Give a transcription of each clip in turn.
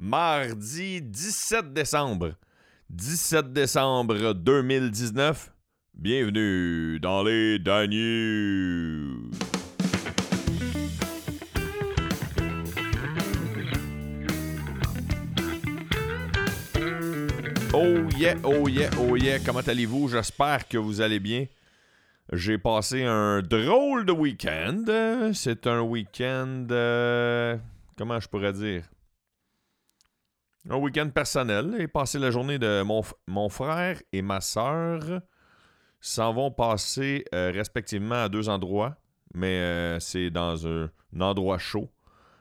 mardi 17 décembre. 17 décembre 2019. Bienvenue dans les Daniels. Oh yeah, oh yeah, oh yeah. Comment allez-vous? J'espère que vous allez bien. J'ai passé un drôle de week-end. C'est un week-end... euh, comment je pourrais dire? Un week-end personnel. J'ai passé la journée de mon, mon frère et ma sœur s'en vont passer euh, respectivement à deux endroits, mais euh, c'est dans un, un endroit chaud.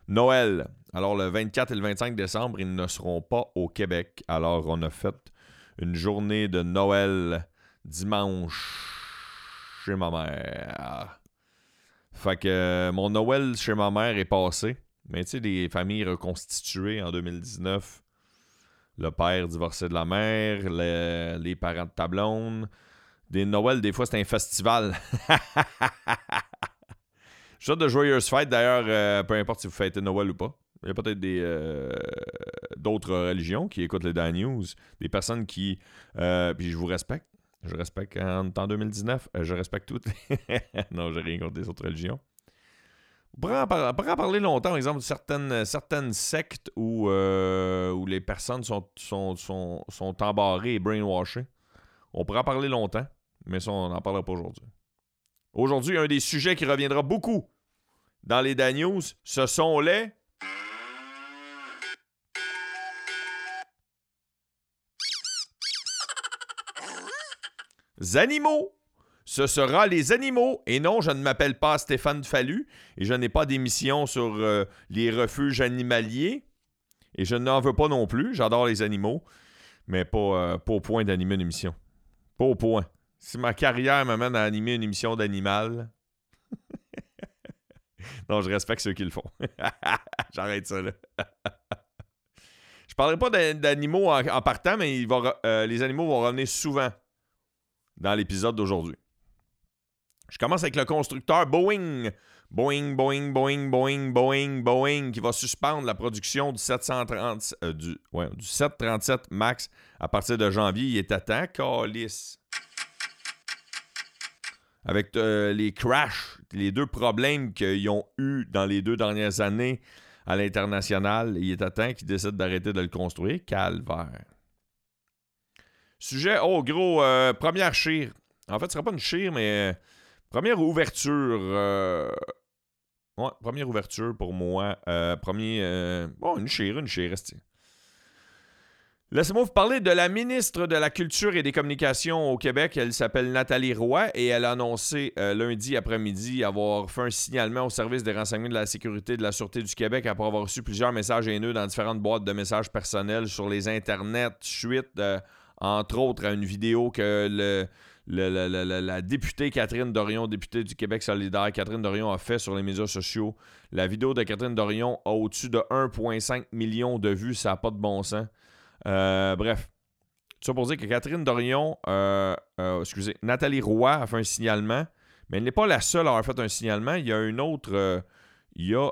Noël. Alors le 24 et le 25 décembre, ils ne seront pas au Québec. Alors on a fait une journée de Noël dimanche chez ma mère. Fait que euh, mon Noël chez ma mère est passé. Mais tu sais, des familles reconstituées en 2019. Le père divorcé de la mère, le- les parents de ta. Des Noëls, des fois, c'est un festival. Je de joyeuses fêtes, d'ailleurs, euh, peu importe si vous fêtez Noël ou pas. Il y a peut-être des euh, d'autres religions qui écoutent les Dan News, des personnes qui... euh, puis je vous respecte. Je respecte en, en 2019. euh, je respecte toutes. non, j'ai rien contre les autres religions. On pourrait en, parler longtemps, par exemple, de certaines, certaines sectes où, euh, les personnes sont, sont embarrées et brainwashées. On pourrait en parler longtemps, mais ça, on n'en parlera pas aujourd'hui. Aujourd'hui, un des sujets qui reviendra beaucoup dans les Dan News, ce sont les... animaux. Ce sera les animaux. Et non, je ne m'appelle pas Stéphane Fallu et je n'ai pas d'émission sur euh, les refuges animaliers. Et je n'en veux pas non plus. J'adore les animaux, mais pas, euh, pas au point d'animer une émission. Pas au point. Si ma carrière m'amène à animer une émission d'animal. non, je respecte ceux qui le font. J'arrête ça là. je parlerai pas d'a- d'animaux en, partant, mais euh, les animaux vont revenir souvent dans l'épisode d'aujourd'hui. Je commence avec le constructeur Boeing. Boeing, Boeing, Boeing, Boeing, Boeing, Boeing, qui va suspendre la production du 730, euh, du, ouais, du 737 MAX à partir de janvier. Il est à temps, calice. Avec euh, les crashs, les deux problèmes qu'ils ont eu dans les deux dernières années à l'international, il est à temps qu'ils décident d'arrêter de le construire. Calvaire. Sujet, oh gros, euh, première chire. En fait, ce sera pas une chire, mais première ouverture. euh, première ouverture pour moi. Euh, premier. euh, une chire, une chire. Laissez-moi vous parler de la ministre de la Culture et des Communications au Québec. Elle s'appelle Nathalie Roy et elle a annoncé lundi après-midi avoir fait un signalement au service des renseignements de la sécurité et de la sûreté du Québec après avoir reçu plusieurs messages haineux dans différentes boîtes de messages personnels sur les internets suite, entre autres, à une vidéo que le, la députée Catherine Dorion, députée du Québec solidaire, Catherine Dorion a fait sur les médias sociaux. La vidéo de Catherine Dorion a au-dessus de 1,5 million de vues. Ça n'a pas de bon sens. Euh, bref. Tout ça pour dire que Catherine Dorion, euh, euh, excusez, Nathalie Roy a fait un signalement, mais elle n'est pas la seule à avoir fait un signalement. Il y a une autre. il y a.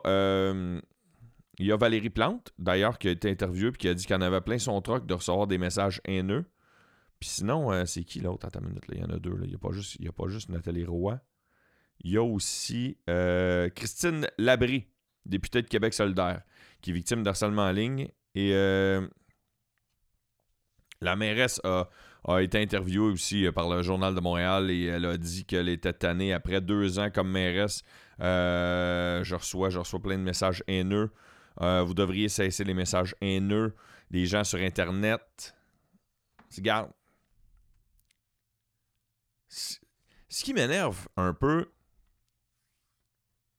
il y a Valérie Plante, d'ailleurs, qui a été interviewée et qui a dit qu'elle avait plein son truc de recevoir des messages haineux. Puis sinon, euh, c'est qui l'autre? Attends une minute, il y en a deux. là. Il n'y a, pas juste- a pas juste Nathalie Roy. Il y a aussi euh, Christine Labrie, députée de Québec solidaire, qui est victime d'harcèlement en ligne. Et euh, la mairesse a, a été interviewée aussi par le Journal de Montréal et elle a dit qu'elle était tannée après deux ans comme mairesse. Je, reçois, je reçois plein de messages haineux. Vous devriez cesser les messages haineux des gens sur Internet. Regarde. Ce qui m'énerve un peu,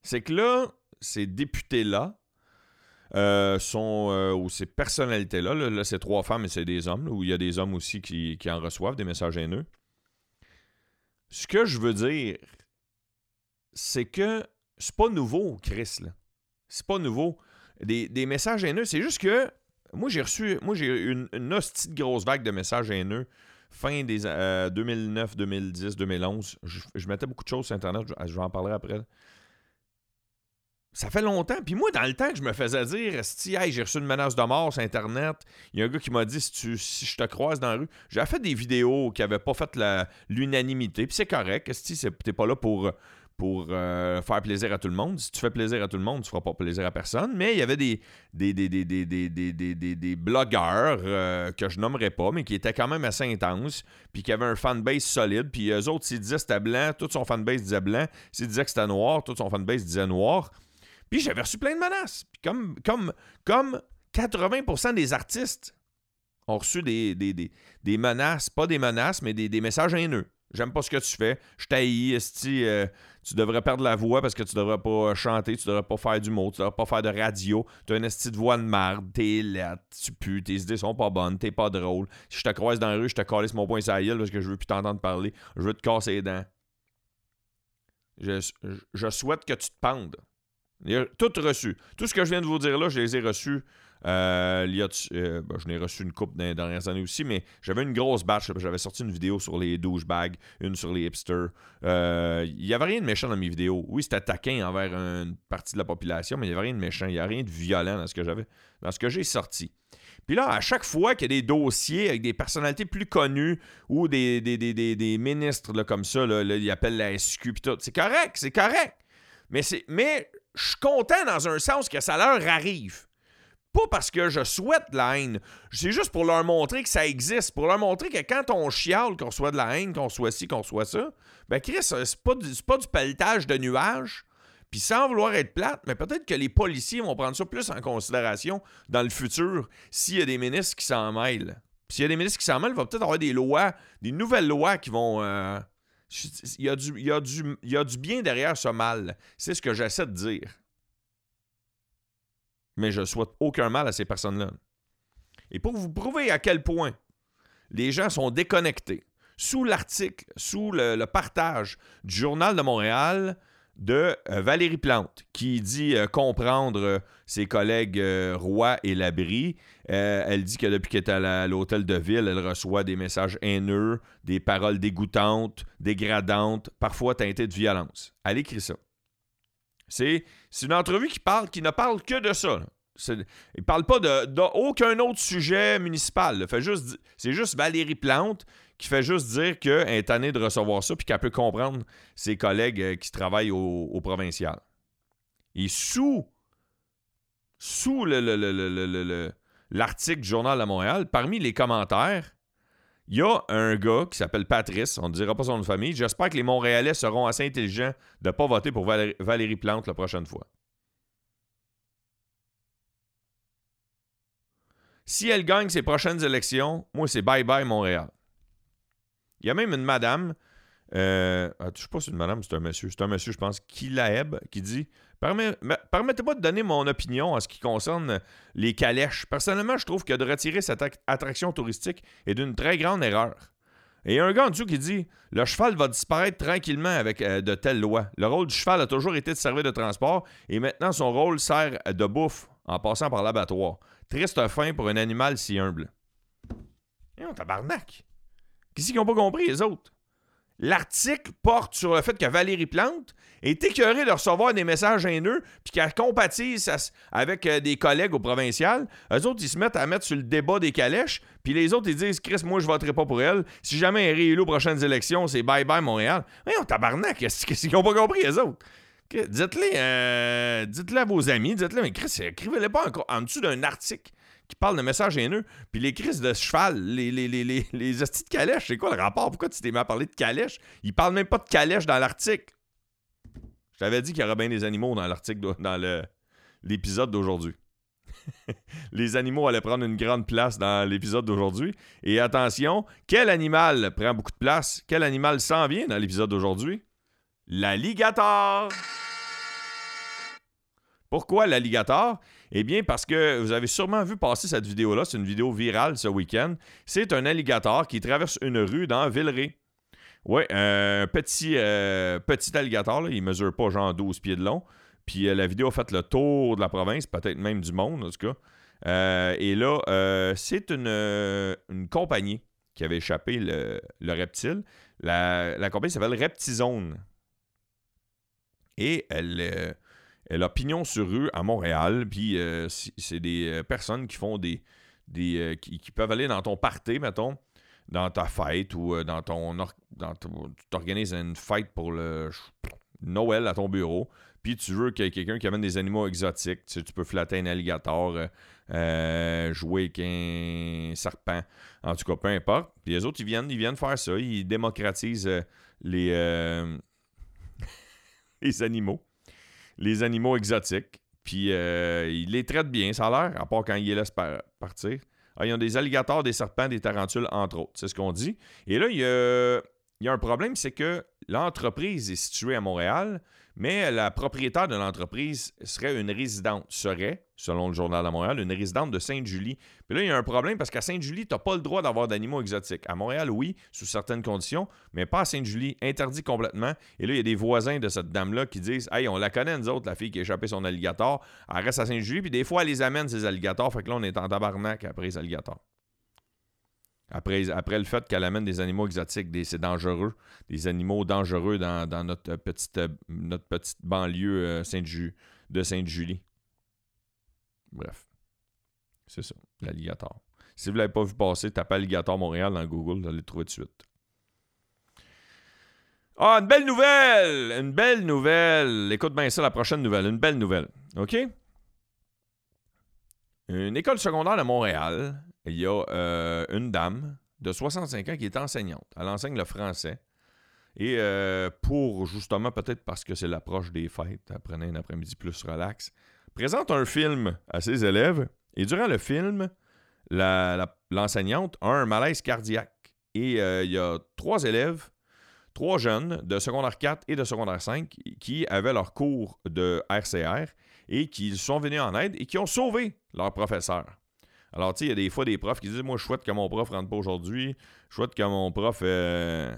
c'est que là, ces députés-là, euh, sont, euh, ou ces personnalités-là, là, c'est trois femmes et c'est des hommes, où il y a des hommes aussi qui, en reçoivent des messages haineux. Ce que je veux dire, c'est que c'est pas nouveau, Chris. C'est pas nouveau. Des, messages haineux, c'est juste que moi, j'ai reçu, moi, j'ai une, une hostie grosse vague de messages haineux fin des euh, 2009, 2010, 2011. Je, mettais beaucoup de choses sur Internet, je, vais en parler après. ça fait longtemps. Puis moi, dans le temps que je me faisais dire, si hey, j'ai reçu une menace de mort sur Internet, il y a un gars qui m'a dit si, tu, si je te croise dans la rue, j'ai fait des vidéos qui n'avaient pas fait l'unanimité. Puis c'est correct. Si t'es pas là pour pour euh, faire plaisir à tout le monde. Si tu fais plaisir à tout le monde, tu feras pas plaisir à personne. Mais il y avait des, des, des, des, des blogueurs euh, que je nommerai pas, mais qui étaient quand même assez intenses, puis qui avaient un fanbase solide. Puis eux autres, s'ils disaient que c'était blanc, tout son fanbase disait blanc. S'ils disaient que c'était noir, tout son fanbase disait noir. Puis j'avais reçu plein de menaces. Comme, comme, comme 80% des artistes ont reçu des, des, menaces, pas des menaces, mais des, messages haineux. J'aime pas ce que tu fais. Je t'haïs, esti. Euh, tu devrais perdre la voix parce que tu devrais pas chanter, tu devrais pas faire du mot, tu devrais pas faire de radio. Tu as une esti de voix de merde, t'es laide, tu pues, tes idées sont pas bonnes, t'es pas drôle. Si je te croise dans la rue, je te calisse mon poing sur parce que je veux plus t'entendre parler. Je veux te casser les dents. Je, je souhaite que tu te pendes. Tout reçu. Tout ce que je viens de vous dire là, je les ai reçus euh, euh, ben, je n'ai reçu une coupe dans les dernières années aussi, mais j'avais une grosse batch. J'avais sorti une vidéo sur les douchebags, une sur les hipsters. Euh, il n'y avait rien de méchant dans mes vidéos. Oui, c'était taquin envers une partie de la population, mais il n'y avait rien de méchant. Il n'y a rien de violent dans ce que j'avais, dans ce que j'ai sorti. Puis là, à chaque fois qu'il y a des dossiers avec des personnalités plus connues ou des, ministres comme ça, ils appellent la SQ, tout, c'est correct, c'est correct. Mais, mais je suis content dans un sens que ça leur arrive. Pas parce que je souhaite la haine. C'est juste pour leur montrer que ça existe. Pour leur montrer que quand on chiale qu'on soit de la haine, qu'on soit ci, qu'on soit ça, ben Chris, c'est pas, pas du pelletage de nuages. Puis sans vouloir être plate, mais peut-être que les policiers vont prendre ça plus en considération dans le futur s'il y a des ministres qui s'en mêlent. S'il y a des ministres qui s'en mêlent, il va peut-être avoir des lois, des nouvelles lois qui vont. Euh, il y a du bien derrière ce mal. C'est ce que j'essaie de dire mais je souhaite aucun mal à ces personnes-là. Et pour vous prouver à quel point les gens sont déconnectés, sous l'article, sous le, partage du Journal de Montréal de euh, Valérie Plante, qui dit euh, comprendre euh, ses collègues Roy et Labrie. elle dit que depuis qu'elle est à l'hôtel de ville, elle reçoit des messages haineux, des paroles dégoûtantes, dégradantes, parfois teintées de violence. Elle écrit ça. C'est une entrevue qui, parle, qui ne parle que de ça. Il ne parle pas d'aucun autre sujet municipal. C'est juste Valérie Plante qui fait juste dire qu'elle est tannée de recevoir ça puis qu'elle peut comprendre ses collègues euh, qui travaillent au, provincial. Et sous, sous l'article du Journal de Montréal, parmi les commentaires, il y a un gars qui s'appelle Patrice, on ne dira pas son nom de famille. J'espère que les Montréalais seront assez intelligents de ne pas voter pour Valérie, Plante la prochaine fois. Si elle gagne ses prochaines élections, moi, c'est bye-bye Montréal. Il y a même une madame, euh, ah, je sais pas si c'est une madame, c'est un monsieur, c'est un monsieur, je pense, Kilaeb, qui dit Permettez-moi de donner mon opinion en ce qui concerne les calèches. Personnellement, je trouve que de retirer cette attraction touristique est d'une très grande erreur. Et il y a un gars en dessous qui dit Le cheval va disparaître tranquillement avec euh, de telles lois. Le rôle du cheval a toujours été de servir de transport et maintenant son rôle sert de bouffe en passant par l'abattoir. Triste fin pour un animal si humble. Et on tabarnak. Qu'est-ce qu'ils n'ont pas compris, les autres? L'article porte sur le fait que Valérie Plante est écœurée de recevoir des messages haineux puis qu'elle compatise avec euh, des collègues au provincial. Eux autres, ils se mettent à mettre sur le débat des calèches puis les autres, ils disent Chris, moi, je voterai pas pour elle. Si jamais elle est réélue aux prochaines élections, c'est bye-bye Montréal. Mais on tabarnak, qu'est-ce qu'ils n'ont pas compris, les autres? Dites-le euh, dites à vos amis, dites-le, mais Chris, écrivez-le pas encore en dessous d'un article qui parle de messages haineux. Puis les crises de cheval, les, les, les, les, les hosties de calèche, c'est quoi le rapport? Pourquoi tu t'es mis à parler de calèche? Il parle même pas de calèche dans l'article. Je t'avais dit qu'il y aurait bien des animaux dans l'article, dans l'épisode d'aujourd'hui. les animaux allaient prendre une grande place dans l'épisode d'aujourd'hui. Et attention, quel animal prend beaucoup de place? Quel animal s'en vient dans l'épisode d'aujourd'hui? L'alligator! Pourquoi l'alligator? Eh bien, parce que vous avez sûrement vu passer cette vidéo-là. C'est une vidéo virale ce week-end. C'est un alligator qui traverse une rue dans Villeray. Oui, un petit, euh, petit alligator. Il mesure pas genre 12 pieds de long. Puis euh, la vidéo a fait le tour de la province, peut-être même du monde, en tout cas. Euh, et là, c'est une, compagnie qui avait échappé le, reptile. La, la compagnie s'appelle Reptizone. Et elle a pignon sur rue à Montréal. Puis c'est des personnes qui font des. des qui, peuvent aller dans ton party, mettons, dans ta fête ou dans ton. Dans tu t'organises une fête pour le Noël à ton bureau. Puis tu veux qu'il y ait quelqu'un qui amène des animaux exotiques. Tu, tu peux flatter un alligator, jouer avec un serpent. En tout cas, peu importe. Puis les autres, ils viennent, ils viennent faire ça. Ils démocratisent les, les animaux. Les animaux exotiques. Puis euh, ils les traitent bien, ça a l'air, à part quand ils les laissent partir. Ah, ils ont des alligators, des serpents, des tarentules, entre autres. C'est ce qu'on dit. Et là, il il y a un problème, c'est que l'entreprise est située à Montréal, mais la propriétaire de l'entreprise serait une résidente, serait, selon le Journal de Montréal, une résidente de Sainte-Julie. Puis là, il y a un problème parce qu'à Sainte-Julie, tu n'as pas le droit d'avoir d'animaux exotiques. À Montréal, oui, sous certaines conditions, mais pas à Sainte-Julie, interdit complètement. Et là, il y a des voisins de cette dame-là qui disent Hey, on la connaît, nous autres, la fille qui a échappé son alligator. Elle reste à Sainte-Julie, puis des fois, elle les amène, ces alligators. Fait que là, on est en tabarnak après les alligators. Après, après le fait qu'elle amène des animaux exotiques, c'est dangereux, des animaux dangereux dans, notre, petite, notre petite banlieue euh, de Sainte-Julie. Bref. C'est ça, l'alligator. Si vous ne l'avez pas vu passer, tapez Alligator Montréal dans Google, vous allez le trouver de suite. Ah, une belle nouvelle! Une belle nouvelle! Écoute bien ça, la prochaine nouvelle. Une belle nouvelle. OK? Une école secondaire de Montréal il y a euh, une dame de 65 ans qui est enseignante. Elle enseigne le français. Et euh, pour, justement, peut-être parce que c'est l'approche des fêtes, elle prenait un après-midi plus relax, présente un film à ses élèves. Et durant le film, l'enseignante a un malaise cardiaque. Et euh, il y a trois élèves, trois jeunes de secondaire 4 et de secondaire 5 qui avaient leur cours de RCR et qui sont venus en aide et qui ont sauvé leur professeur. Alors, tu sais, il y a des fois des profs qui disent Moi, je souhaite que mon prof rentre pas aujourd'hui. Je souhaite que mon prof. Euh,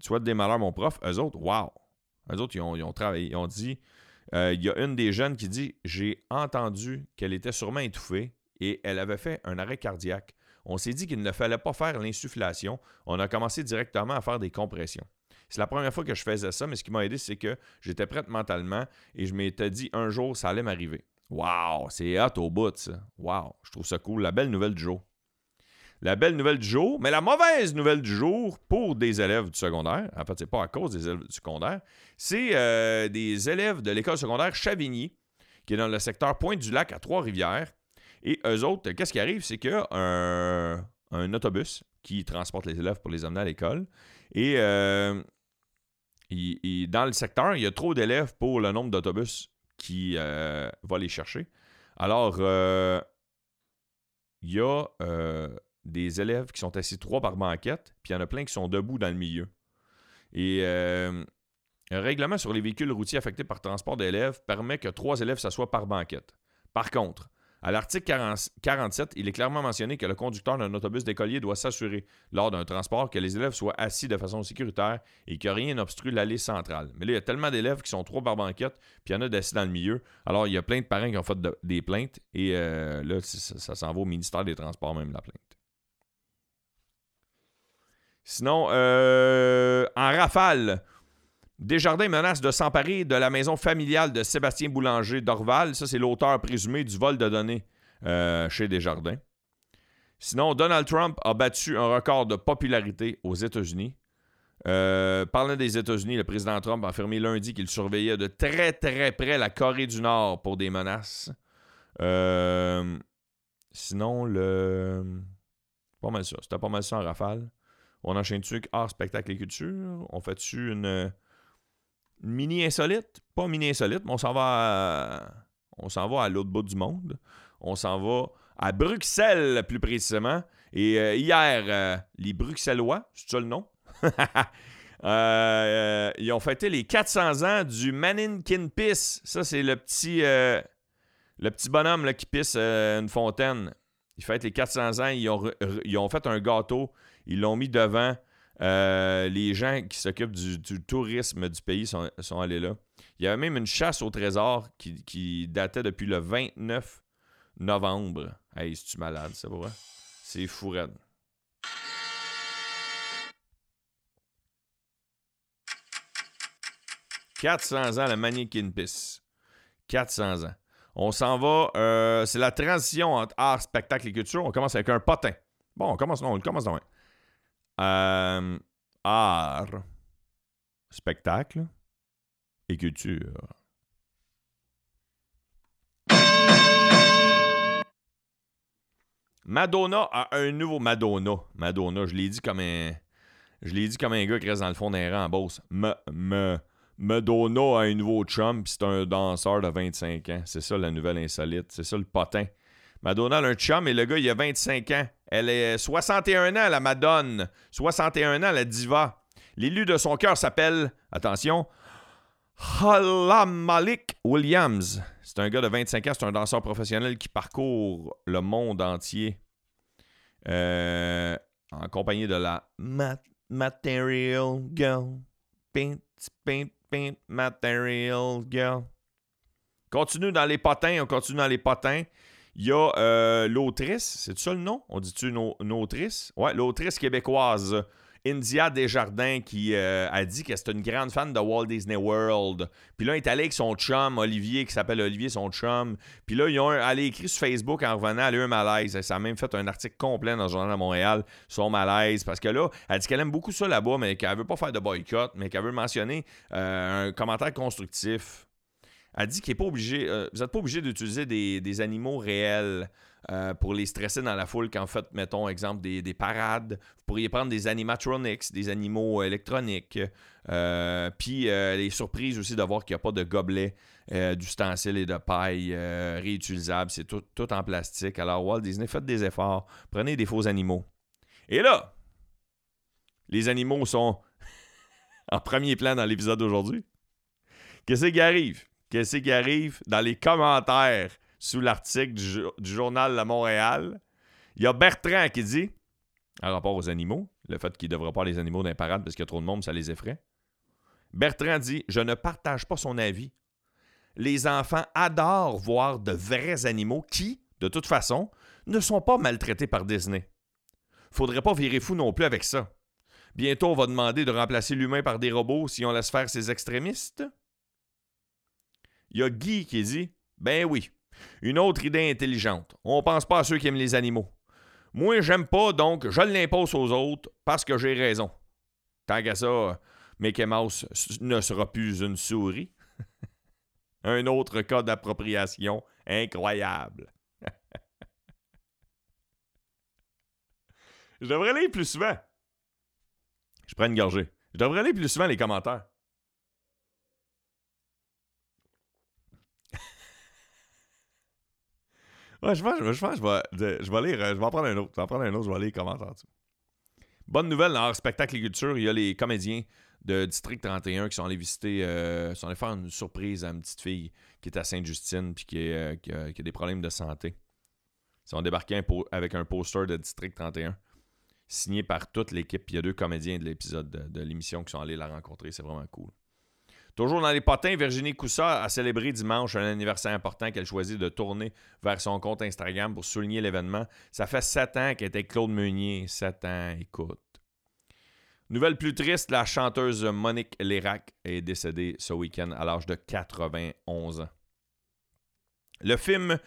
tu souhaites des malheurs, mon prof. Eux autres, wow. Eux autres, ils ont, travaillé. Ils ont dit euh, Il y a une des jeunes qui dit J'ai entendu qu'elle était sûrement étouffée et elle avait fait un arrêt cardiaque. On s'est dit qu'il ne fallait pas faire l'insufflation. On a commencé directement à faire des compressions. C'est la première fois que je faisais ça, mais ce qui m'a aidé, c'est que j'étais prête mentalement et je m'étais dit un jour, ça allait m'arriver. Wow, c'est hot au bout, ça. Wow, je trouve ça cool. La belle nouvelle du jour. La belle nouvelle du jour, mais la mauvaise nouvelle du jour pour des élèves du secondaire, en fait, c'est pas à cause des élèves du secondaire, c'est euh, des élèves de l'école secondaire Chavigny, qui est dans le secteur Pointe-du-Lac à Trois-Rivières. Et eux autres, qu'est-ce qui arrive? C'est qu'il y a un, autobus qui transporte les élèves pour les emmener à l'école. Et euh, dans le secteur, il y a trop d'élèves pour le nombre d'autobus qui euh, va les chercher. Alors, euh, il y a euh, des élèves qui sont assis trois par banquette, puis il y en a plein qui sont debout dans le milieu. Et un règlement sur les véhicules routiers affectés par transport d'élèves permet que trois élèves s'assoient par banquette. Par contre, à l'article 47, il est clairement mentionné que le conducteur d'un autobus d'écolier doit s'assurer, lors d'un transport, que les élèves soient assis de façon sécuritaire et que rien n'obstrue l'allée centrale. Mais là, il y a tellement d'élèves qui sont trop par banquette, puis il y en a d'assis dans le milieu. Alors, il y a plein de parents qui ont fait des plaintes, et euh, là, ça, s'en va au ministère des Transports, même la plainte. Sinon, euh, en rafale, Desjardins menace de s'emparer de la maison familiale de Sébastien Boulanger d'Orval. Ça, c'est l'auteur présumé du vol de données euh, chez Desjardins. Sinon, Donald Trump a battu un record de popularité aux États-Unis. Euh, parlant des États-Unis, le président Trump a affirmé lundi qu'il surveillait de très très près la Corée du Nord pour des menaces. Euh, sinon, le. Pas mal ça. C'était pas mal ça en rafale. On enchaîne-tu art, spectacle et culture? On fait-tu une mini insolite, pas mini insolite, mais on s'en va à, on s'en va à l'autre bout du monde. On s'en va à Bruxelles plus précisément. Et euh, hier, euh, les Bruxellois, c'est ça le nom? Euh, ils ont fêté les 400 ans du Mannequin Piss. Ça, c'est le petit, le petit bonhomme qui pisse une fontaine. Ils fêtent les 400 ans. Ils ont fait un gâteau. Ils l'ont mis devant. Euh, les gens qui s'occupent du, tourisme du pays sont, allés là. Il y avait même une chasse au trésor qui, datait depuis le 29 novembre. Hey, c'est-tu malade, ça, vrai? C'est fou, 400 ans, la Mannequin Piss. 400 ans. On s'en va. euh, c'est la transition entre art, spectacle et culture. On commence avec un potin. Bon, on commence. Non, on commence dans euh, Art, spectacle et culture. Madonna a un nouveau Madonna. Madonna, je l'ai dit comme un. Je l'ai dit comme un gars qui reste dans le fond d'un rang en me, Madonna a un nouveau chum, puis c'est un danseur de 25 ans. C'est ça la nouvelle insolite. C'est ça le potin. Madonna a un chum et le gars, il a 25 ans. Elle est 61 ans, la Madone. 61 ans, la diva. L'élu de son cœur s'appelle, attention, Halam Malik Williams. C'est un gars de 25 ans, c'est un danseur professionnel qui parcourt le monde entier euh, en compagnie de la Ma- Material Girl. Paint, paint, paint, Material Girl. Continue dans les potins, on continue dans les potins. Il y a euh, l'autrice, c'est ça le nom? On dit-tu une, au- une autrice? Ouais, l'autrice québécoise India Desjardins qui euh, a dit qu'elle c'est une grande fan de Walt Disney World. Puis là, elle est allée avec son chum, Olivier, qui s'appelle Olivier, son chum. Puis là, ils ont elle a écrit sur Facebook en revenant, elle a eu un malaise. Ça a même fait un article complet dans le Journal de Montréal, son malaise. Parce que là, elle dit qu'elle aime beaucoup ça là-bas, mais qu'elle veut pas faire de boycott, mais qu'elle veut mentionner euh, un commentaire constructif. Elle dit qu'il est pas obligé, euh, vous n'êtes pas obligé d'utiliser des, des animaux réels euh, pour les stresser dans la foule quand vous faites, mettons, exemple, des, des parades. Vous pourriez prendre des animatronics, des animaux électroniques. euh, Puis euh, les surprises aussi de voir qu'il n'y a pas de gobelets, d'ustensiles et de paille réutilisables. C'est tout, tout en plastique. Alors, Walt Disney, faites des efforts. Prenez des faux animaux. Et là, les animaux sont en premier plan dans l'épisode d'aujourd'hui. Qu'est-ce qui arrive? Qu'est-ce qui arrive? Dans les commentaires sous l'article du, jo- du journal de Montréal? Il y a Bertrand qui dit, en rapport aux animaux, le fait qu'il ne devrait pas les animaux parades parce qu'il y a trop de monde, ça les effraie. Bertrand dit Je ne partage pas son avis. Les enfants adorent voir de vrais animaux qui, de toute façon, ne sont pas maltraités par Disney. Faudrait pas virer fou non plus avec ça. Bientôt, on va demander de remplacer l'humain par des robots si on laisse faire ces extrémistes. Il y a Guy qui dit Ben oui, une autre idée intelligente. On pense pas à ceux qui aiment les animaux. Moi, j'aime pas, donc je l'impose aux autres parce que j'ai raison. Tant qu'à ça, Mickey Mouse ne sera plus une souris. Un autre cas d'appropriation incroyable. je devrais lire plus souvent. Je prends une gorgée. Je devrais lire plus souvent les commentaires. Ouais, je pense, je pense je vais, je vais euh, je vais en prendre un autre. Je vais en prendre un autre, je vais commentaires. dessus. Bonne nouvelle dans spectacle et culture, il y a les comédiens de District 31 qui sont allés visiter, euh, sont allés faire une surprise à une petite fille qui est à Sainte-Justine puis qui, euh, a, des problèmes de santé. Ils sont débarqués avec un poster de District 31 signé par toute l'équipe. Il y a deux comédiens de l'épisode de, de l'émission qui sont allés la rencontrer. C'est vraiment cool. Toujours dans les potins, Virginie Coussa a célébré dimanche un anniversaire important qu'elle choisit de tourner vers son compte Instagram pour souligner l'événement. Ça fait sept ans qu'elle était Claude Meunier. Sept ans, écoute. Nouvelle plus triste, la chanteuse Monique Lérac est décédée ce week-end à l'âge de 91 ans. Le film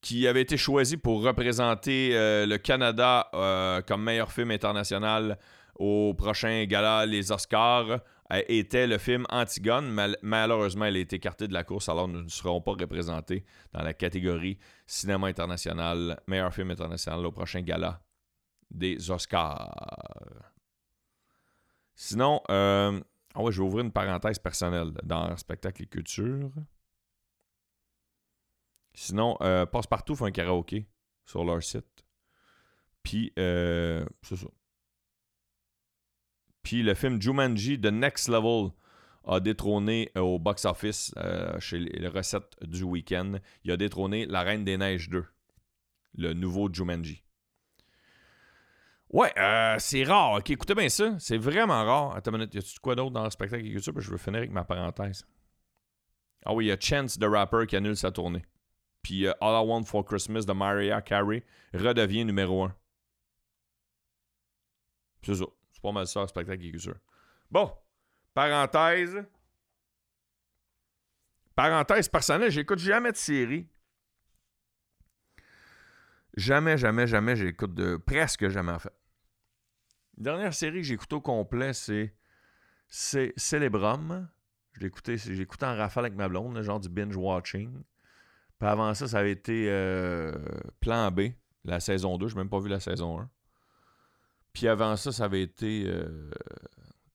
qui avait été choisi pour représenter euh, le Canada euh, comme meilleur film international au prochain gala Les Oscars était le film Antigone. Mal- malheureusement, elle a été écartée de la course, alors nous ne serons pas représentés dans la catégorie cinéma international, meilleur film international au prochain gala des Oscars. Sinon, euh, ah ouais, je vais ouvrir une parenthèse personnelle dans spectacle et culture. Sinon, euh, Passe-Partout un karaoké sur leur site. Puis, euh, c'est ça. Puis le film Jumanji The Next Level a détrôné euh, au box-office euh, chez les recettes du week-end. Il a détrôné La Reine des Neiges 2, le nouveau Jumanji. Ouais, euh, c'est rare. Écoutez bien ça. C'est vraiment rare. Attends une minute, y a-tu quoi d'autre dans le spectacle? Puis Je veux finir avec ma parenthèse. Ah oui, il y a Chance the Rapper qui annule sa tournée. Puis All I Want for Christmas de Mariah Carey redevient numéro 1. C'est ça. C'est pas mal ça, le spectacle et culture. Bon, parenthèse. parenthèse personnelle, j'écoute jamais de série. Jamais, jamais, jamais j'écoute de. Presque jamais en fait. La dernière série que j'ai au complet, c'est. C'est Célébrum. J'ai écouté en rafale avec ma blonde, genre du binge watching. Puis avant ça, ça avait été euh, Plan B, la saison 2. Je n'ai même pas vu la saison 1. Puis avant ça, ça avait été euh,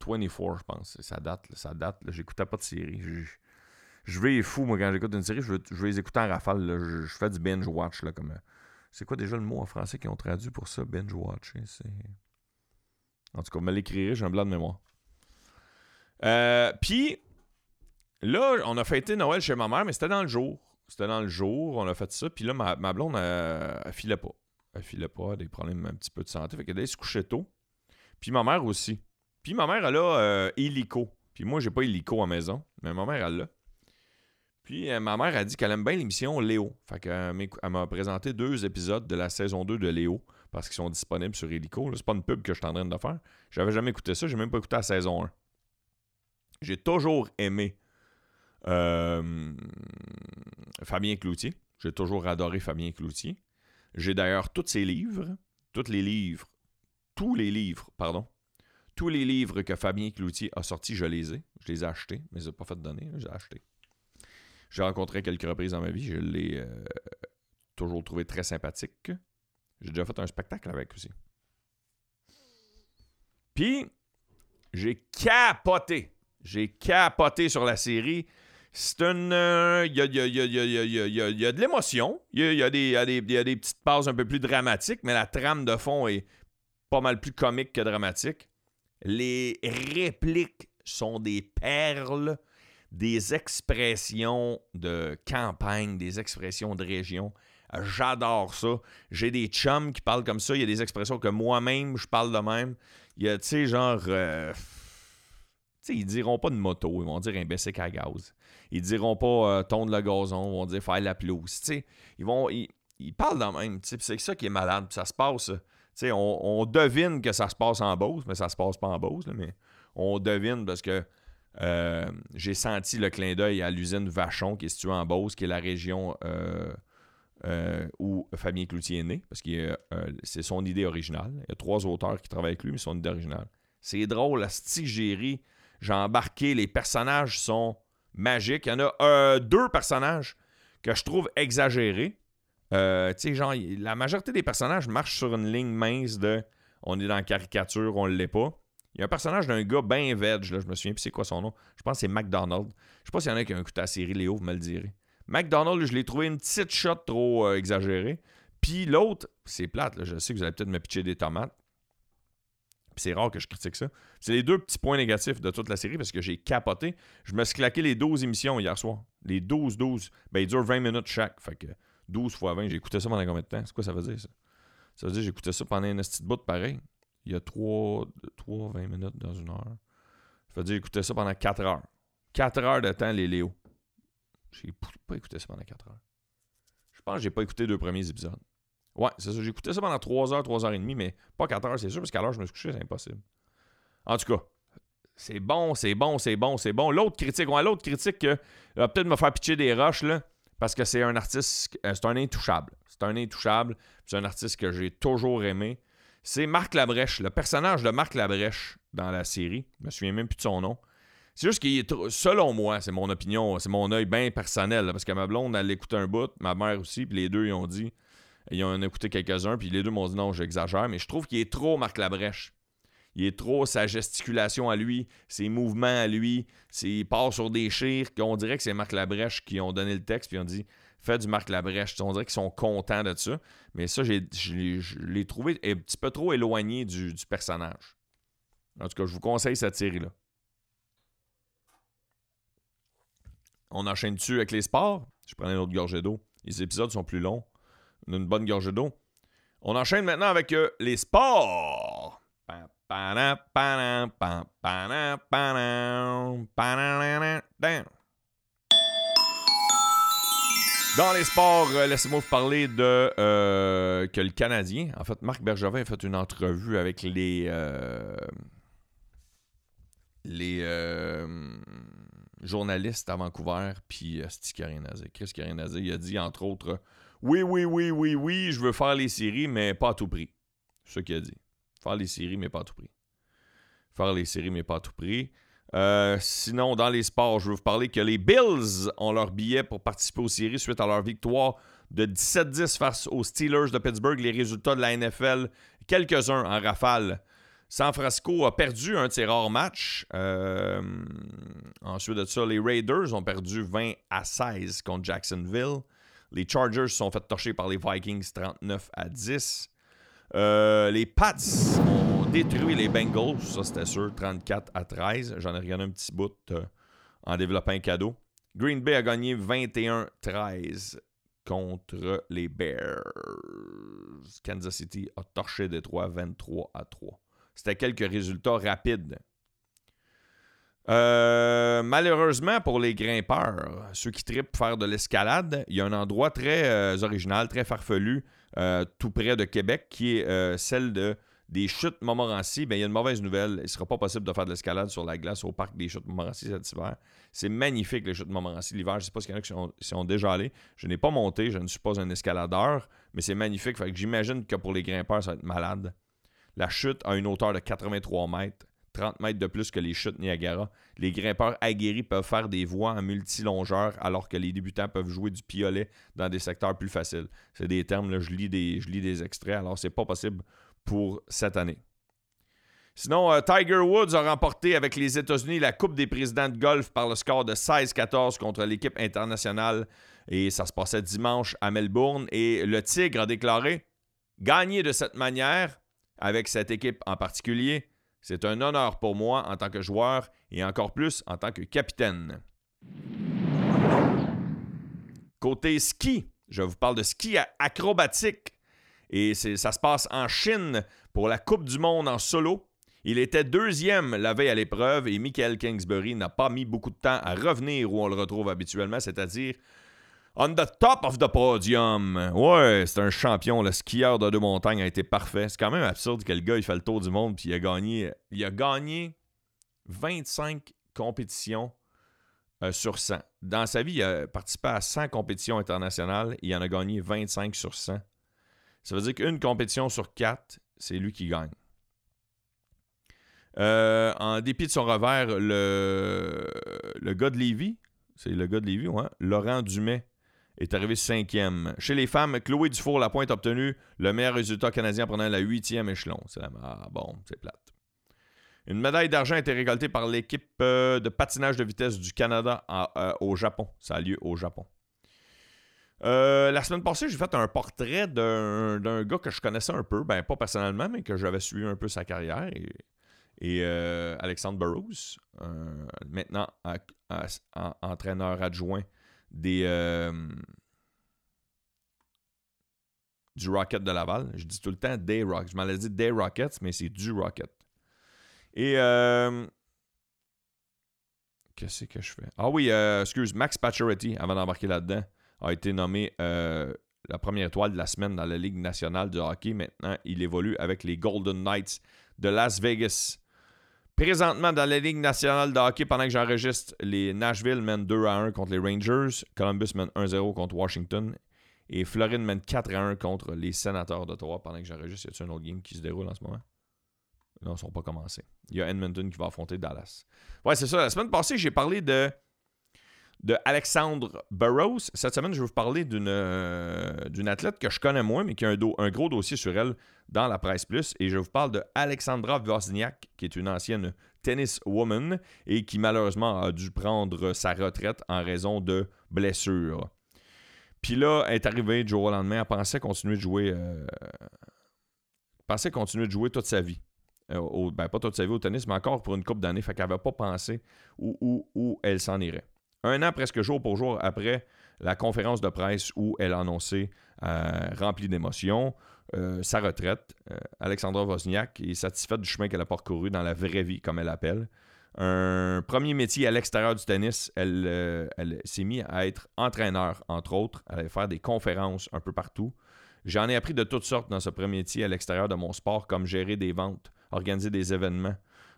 24, je pense. Ça date, ça date. J'écoutais pas de série. Je, vais fou, moi, quand j'écoute une série, je veux, les écouter en rafale. Je, fais du binge watch. Là, comme, euh, c'est quoi déjà le mot en français qu'ils ont traduit pour ça, binge watch? En tout cas, me l'écrirai, j'ai un blanc de mémoire. Euh, puis, là, on a fêté Noël chez ma mère, mais c'était dans le jour. C'était dans le jour, on a fait ça. Puis là, ma, blonde, elle, elle, filait pas. Elle filait pas, des problèmes un petit peu de santé. Fait qu'elle allait se coucher tôt. Puis ma mère aussi. Puis ma mère, elle a euh, hélico. Puis moi, j'ai pas hélico à maison, mais ma mère, elle l'a. Puis euh, ma mère a dit qu'elle aime bien l'émission Léo. Fait qu'elle m'a présenté deux épisodes de la saison 2 de Léo parce qu'ils sont disponibles sur Hélico. C'est pas une pub que je suis en train de faire. J'avais jamais écouté ça, j'ai même pas écouté la saison 1. J'ai toujours aimé euh, Fabien Cloutier. J'ai toujours adoré Fabien Cloutier. J'ai d'ailleurs tous ses livres, tous les livres, tous les livres, pardon, tous les livres que Fabien Cloutier a sortis, je les ai. Je les ai achetés, mais je les ai pas fait donner, je les ai achetés. J'ai rencontré quelques reprises dans ma vie, je l'ai euh, toujours trouvé très sympathique. J'ai déjà fait un spectacle avec aussi. Puis, j'ai capoté. J'ai capoté sur la série. C'est une. Il y, a, de l'émotion. Il y, a, des petites pauses un peu plus dramatiques, mais la trame de fond est pas mal plus comique que dramatique. Les répliques sont des perles, des expressions de campagne, des expressions de région. J'adore ça. J'ai des chums qui parlent comme ça. Il y a des expressions que moi-même, je parle de même. Il y a, tu sais, genre. Euh, tu sais, ils diront pas de moto, ils vont dire un baissé à gaz. Ils diront pas euh, tondre le gazon, ils vont dire faire la pelouse. Ils vont. Ils, parlent de même. C'est ça qui est malade. Ça se passe on, devine que ça se passe en Beauce, mais ça se passe pas en Beauce, mais on devine parce que euh, j'ai senti le clin d'œil à l'usine Vachon qui est située en Beauce, qui est la région euh, euh, où Fabien Cloutier est né, parce que c'est son idée originale. Il y a trois auteurs qui travaillent avec lui, mais son idée originale. C'est drôle, la stigérie, j'ai embarqué, les personnages sont magiques. Il y en a deux personnages que je trouve exagérés. Euh, tu sais, genre, la majorité des personnages marchent sur une ligne mince de on est dans la caricature, on l'est pas. Il y a un personnage d'un gars bien veg, je me souviens plus c'est quoi son nom. Je pense que c'est McDonald. Je sais pas s'il y en a qui ont écouté la série Léo, vous me le direz. McDonald, je l'ai trouvé une petite shot trop euh, exagérée. Puis l'autre, c'est plate, je sais que vous allez peut-être me pitcher des tomates. C'est rare que je critique ça. C'est les deux petits points négatifs de toute la série parce que j'ai capoté. Je me suis claqué les 12 émissions hier soir. Les 12-12. Ben, ils durent 20 minutes chaque. Fait que 12 fois 20, j'ai écouté ça pendant combien de temps? C'est quoi ça veut dire, ça? Ça veut dire que écouté ça pendant une petite bout pareil. Il y a 3, 3, 20 minutes dans une heure. Ça veut dire que écouté ça pendant 4 heures. 4 heures de temps, les Léo. J'ai pas écouté ça pendant 4 heures. Je pense que j'ai pas écouté les deux premiers épisodes. Ouais, c'est ça. Écouté ça pendant 3 heures, 3 heures et demie, mais pas 4 heures, c'est sûr, parce qu'à l'heure je me suis couché, c'est impossible. En tout cas, c'est bon, c'est bon, c'est bon, c'est bon. L'autre critique, ouais, l'autre critique que va peut-être me faire pitcher des roches, là parce que c'est un artiste, euh, c'est un intouchable. C'est un intouchable. C'est un artiste que j'ai toujours aimé. C'est Marc Labrèche, le personnage de Marc Labrèche dans la série. Je me souviens même plus de son nom. C'est juste qu'il est, selon moi, c'est mon opinion, c'est mon œil bien personnel, parce que ma blonde, elle écoute un bout, ma mère aussi, puis les deux, ils ont dit, ils ont écouté quelques-uns, puis les deux m'ont dit non, j'exagère, mais je trouve qu'il est trop Marc Labrèche. Il est trop sa gesticulation à lui, ses mouvements à lui, il part sur des chires qu'on dirait que c'est Marc Labrèche qui ont donné le texte puis ont dit fais du Marc Labrèche. On dirait qu'ils sont contents de ça. Mais ça, je l'ai trouvé un petit peu trop éloigné du, personnage. En tout cas, je vous conseille cette série-là. On enchaîne dessus avec les sports? Je prends une autre gorgée d'eau. Les épisodes sont plus longs. On a une bonne gorgée d'eau. On enchaîne maintenant avec euh, les sports. Dans les sports, euh, laissez-moi vous parler de euh, que le Canadien, en fait, Marc Bergevin a fait une entrevue avec les les journaliste à Vancouver, puis c'est qui a rien à dire. Chris dire. Il a dit, entre autres, oui, oui, oui, oui, oui, je veux faire les séries, mais pas à tout prix. C'est ce qu'il a dit. Faire les séries, mais pas à tout prix. Faire les séries, mais pas à tout prix. Euh, sinon, dans les sports, je veux vous parler que les Bills ont leur billet pour participer aux séries suite à leur victoire de 17-10 face aux Steelers de Pittsburgh. Les résultats de la NFL, quelques-uns en rafale. San Francisco a perdu un de ses rares matchs. Euh, ensuite de ça, les Raiders ont perdu 20 à 16 contre Jacksonville. Les Chargers sont fait torcher par les Vikings 39 à 10. Euh, les Pats ont détruit les Bengals, ça c'était sûr, 34 à 13. J'en ai regardé un petit bout euh, en développant un cadeau. Green Bay a gagné 21-13 contre les Bears. Kansas City a torché Détroit 23 à 3. C'était quelques résultats rapides. Euh, malheureusement pour les grimpeurs, ceux qui tripent faire de l'escalade, il y a un endroit très euh, original, très farfelu, euh, tout près de Québec, qui est celle de, des chutes Montmorency. Ben, il y a une mauvaise nouvelle. Il ne sera pas possible de faire de l'escalade sur la glace au parc des chutes Montmorency cet hiver. C'est magnifique, les chutes Montmorency l'hiver. Je ne sais pas s'il y en a qui sont, déjà allés. Je n'ai pas monté, je ne suis pas un escaladeur, mais c'est magnifique. Fait que j'imagine que pour les grimpeurs, ça va être malade. La chute a une hauteur de 83 mètres. 30 mètres de plus que les chutes Niagara. Les grimpeurs aguerris peuvent faire des voies en multilongeur alors que les débutants peuvent jouer du piolet dans des secteurs plus faciles. C'est des termes, là, je, lis des, lis des extraits, alors c'est pas possible pour cette année. Sinon, euh, Tiger Woods a remporté avec les États-Unis la Coupe des présidents de golf par le score de 16-14 contre l'équipe internationale. Et ça se passait dimanche à Melbourne. Et le Tigre a déclaré Gagner de cette manière, avec cette équipe en particulier, c'est un honneur pour moi en tant que joueur et encore plus en tant que capitaine. Côté ski, je vous parle de ski acrobatique. Et ça se passe en Chine pour la Coupe du Monde en solo. Il était deuxième la veille à l'épreuve et Michael Kingsbury n'a pas mis beaucoup de temps à revenir où on le retrouve habituellement, c'est-à-dire On the top of the podium. Ouais, c'est un champion. Le skieur de deux montagnes a été parfait. C'est quand même absurde que le gars, il fait le tour du monde puis il a gagné. Il a gagné 25 compétitions euh, sur 100. Dans sa vie, il a participé à 100 compétitions internationales. il en a gagné 25 sur 100. Ça veut dire qu'une compétition sur 4, c'est lui qui gagne. Euh, en dépit de son revers, le, le gars de Lévis, c'est le gars de Lévis, Laurent Dumais, est arrivé cinquième. Chez les femmes, Chloé Dufour-Lapointe a obtenu le meilleur résultat canadien pendant la huitième échelon. C'est ah bon, c'est plate. Une médaille d'argent a été récoltée par l'équipe euh, de patinage de vitesse du Canada euh, au Japon. Ça a lieu au Japon. Euh, la semaine passée, j'ai fait un portrait d'un gars que je connaissais un peu, ben pas personnellement, mais que j'avais suivi un peu sa carrière. Et, Alexandre Burroughs, maintenant entraîneur adjoint des, euh, du Rocket de Laval. Je dis tout le temps des Rockets. Je m'en ai dit des Rockets, mais c'est du Rocket. Et. Euh, qu'est-ce que je fais? Ah oui, euh, excuse, Max Pacioretty, avant d'embarquer là-dedans, a été nommé la première étoile de la semaine dans la Ligue nationale de hockey. Maintenant, il évolue avec les Golden Knights de Las Vegas. Présentement, dans la Ligue nationale de hockey, pendant que j'enregistre, les Nashville mènent 2 à 1 contre les Rangers, Columbus mène 1-0 contre Washington et Floride mène 4 à 1 contre les Sénateurs d'Ottawa. Pendant que j'enregistre, y a un autre game qui se déroule en ce moment? Non, ils ne sont pas commencés. Il y a Edmonton qui va affronter Dallas. Ouais, c'est ça. La semaine passée, j'ai parlé de de Alexandre Burroughs. Cette semaine, je vais vous parler d'une euh, athlète que je connais moins, mais qui a un, gros dossier sur elle dans la presse plus. Et je vous parle de Alexandra Wozniak, qui est une ancienne tennis woman et qui malheureusement a dû prendre sa retraite en raison de blessures. Puis là, elle est arrivée du jour au lendemain, elle pensait continuer de jouer. Euh, continuer de jouer toute sa vie. Euh, ben, pas toute sa vie au tennis, mais encore pour une coupe d'années. Fait qu'elle n'avait pas pensé où elle s'en irait un an presque jour pour jour après la conférence de presse où elle a annoncé, euh, remplie d'émotions, euh, sa retraite. Euh, Alexandra Wozniak est satisfaite du chemin qu'elle a parcouru dans la vraie vie, comme elle l'appelle. Un premier métier à l'extérieur du tennis, elle, elle s'est mise à être entraîneur, entre autres. Elle allait faire des conférences un peu partout. J'en ai appris de toutes sortes dans ce premier métier à l'extérieur de mon sport, comme gérer des ventes, organiser des événements,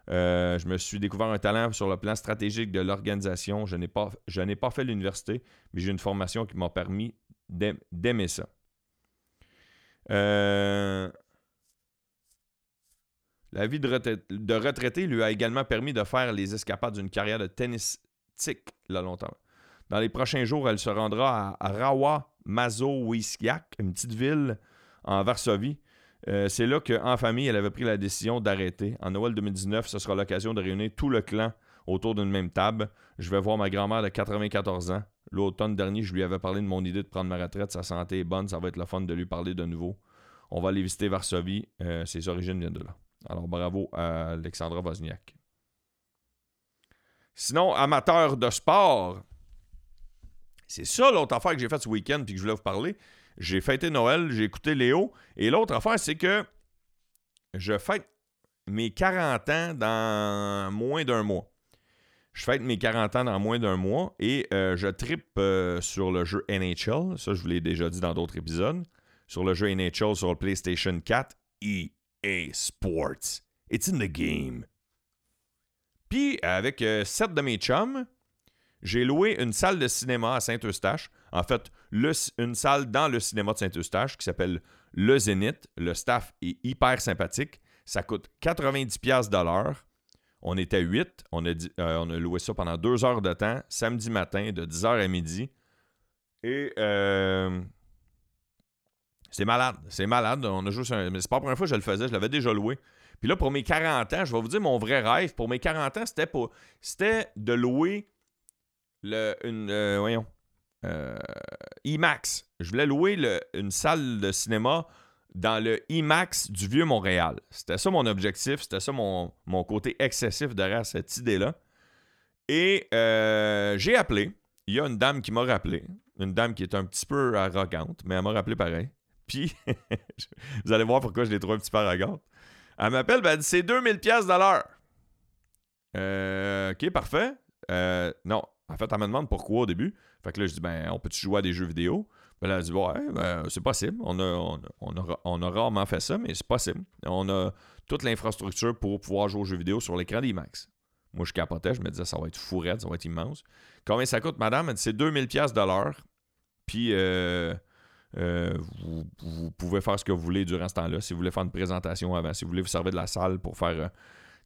Euh, je me suis découvert un talent sur le plan stratégique de l'organisation. Je n'ai pas, pas fait l'université, mais j'ai une formation qui m'a permis d'aimer ça. Euh, la vie de, retraité, lui a également permis de faire les escapades d'une carrière de tennistique là longtemps. Dans les prochains jours, elle se rendra à, Rawa Mazowiecki, une petite ville en Varsovie. Euh, c'est là qu'en famille, elle avait pris la décision d'arrêter. En Noël 2019, ce sera l'occasion de réunir tout le clan autour d'une même table. Je vais voir ma grand-mère de 94 ans. L'automne dernier, je lui avais parlé de mon idée de prendre ma retraite. Sa santé est bonne, ça va être le fun de lui parler de nouveau. On va aller visiter Varsovie. Euh, ses origines viennent de là. Alors bravo à Alexandra Wozniak. Sinon, amateur de sport, c'est ça l'autre affaire que j'ai faite ce week-end puis que je voulais vous parler. J'ai fêté Noël, j'ai écouté Léo. Et l'autre affaire, c'est que je fête mes 40 ans dans moins d'un mois. Je fête mes 40 ans dans moins d'un mois et euh, je trippe euh, sur le jeu NHL. Ça, je vous l'ai déjà dit dans d'autres épisodes. Sur le jeu NHL sur le PlayStation 4. EA Sports. It's in the game. Puis, avec euh, sept de mes chums, j'ai loué une salle de cinéma à Saint-Eustache. En fait, une salle dans le cinéma de Saint-Eustache qui s'appelle Le Zénith. Le staff est hyper sympathique. Ça coûte 90$ de. On était 8. On a, euh, on a loué ça pendant deux heures de temps, samedi matin, de 10h à midi. Et euh, c'est malade. C'est malade. On a joué Mais c'est pas la première fois que je le faisais. Je l'avais déjà loué. Puis là, pour mes 40 ans, je vais vous dire mon vrai rêve. Pour mes 40 ans, c'était pour... c'était de louer le, une, euh, voyons, IMAX. Je voulais louer une salle de cinéma dans le IMAX du Vieux-Montréal. C'était ça mon objectif, c'était ça mon, côté excessif derrière cette idée-là. Et euh, j'ai appelé. Il y a une dame qui m'a rappelé. Une dame qui est un petit peu arrogante, mais elle m'a rappelé pareil. Puis, vous allez voir pourquoi je l'ai trouvé un petit peu arrogante. Elle m'appelle, ben, elle dit c'est 2000 pièces de l'heure. ok, parfait. non, en fait, elle me demande pourquoi au début. Fait que là, je dis, ben, on peut-tu jouer à des jeux vidéo? Ben, elle dit, ouais, ben, c'est possible. On a, rarement fait ça, mais c'est possible. On a toute l'infrastructure pour pouvoir jouer aux jeux vidéo sur l'écran d'IMAX. Moi, je capotais, je me disais, ça va être fourrette, ça va être immense. Combien ça coûte, madame? C'est 2000$ de l'heure. Puis, euh, euh, vous, pouvez faire ce que vous voulez durant ce temps-là. Si vous voulez faire une présentation avant, si vous voulez vous servir de la salle pour faire euh,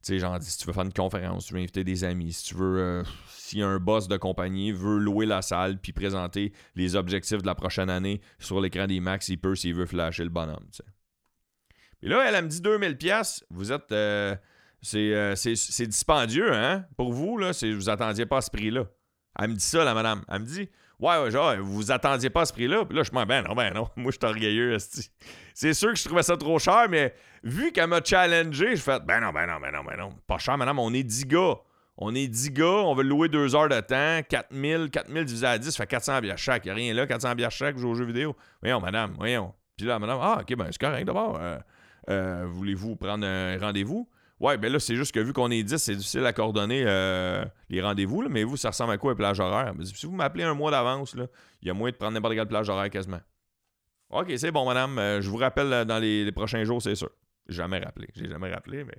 sais, genre, si tu veux faire une conférence, si tu veux inviter des amis, si tu veux, euh, si un boss de compagnie veut louer la salle puis présenter les objectifs de la prochaine année sur l'écran des Max, il peut s'il veut flasher le bonhomme. Puis là, elle, me dit 2000 pièces. Vous êtes... Euh, euh, c'est dispendieux, hein? Pour vous, là, vous attendiez pas à ce prix-là. Elle me dit ça, la madame. Elle me dit Ouais, ouais, genre, vous attendiez pas à ce prix-là. Puis là, je me dis, ben non, ben non, moi, je suis orgueilleux. C'est sûr que je trouvais ça trop cher, mais vu qu'elle m'a challengé, je fais, ben non, ben non, ben non, ben non. Pas cher, madame, on est 10 gars. On est 10 gars, on veut louer 2 heures de temps, 4000, 4000 divisé à 10, ça fait 400 bières chaque. Il n'y a rien là, 400 bières chaque, je joue aux jeux vidéo. Voyons, madame, voyons. Puis là, madame, ah, ok, ben c'est correct d'abord. Euh, euh, voulez-vous prendre un rendez-vous? Ouais, ben là, c'est juste que vu qu'on est 10, c'est difficile à coordonner euh, les rendez-vous, mais vous, ça ressemble à quoi, un plage horaire? Si vous m'appelez un mois d'avance, il y a moyen de prendre n'importe quel plage horaire quasiment. OK, c'est bon, madame. Euh, je vous rappelle euh, dans les, prochains jours, c'est sûr. Jamais rappelé. J'ai jamais rappelé, mais.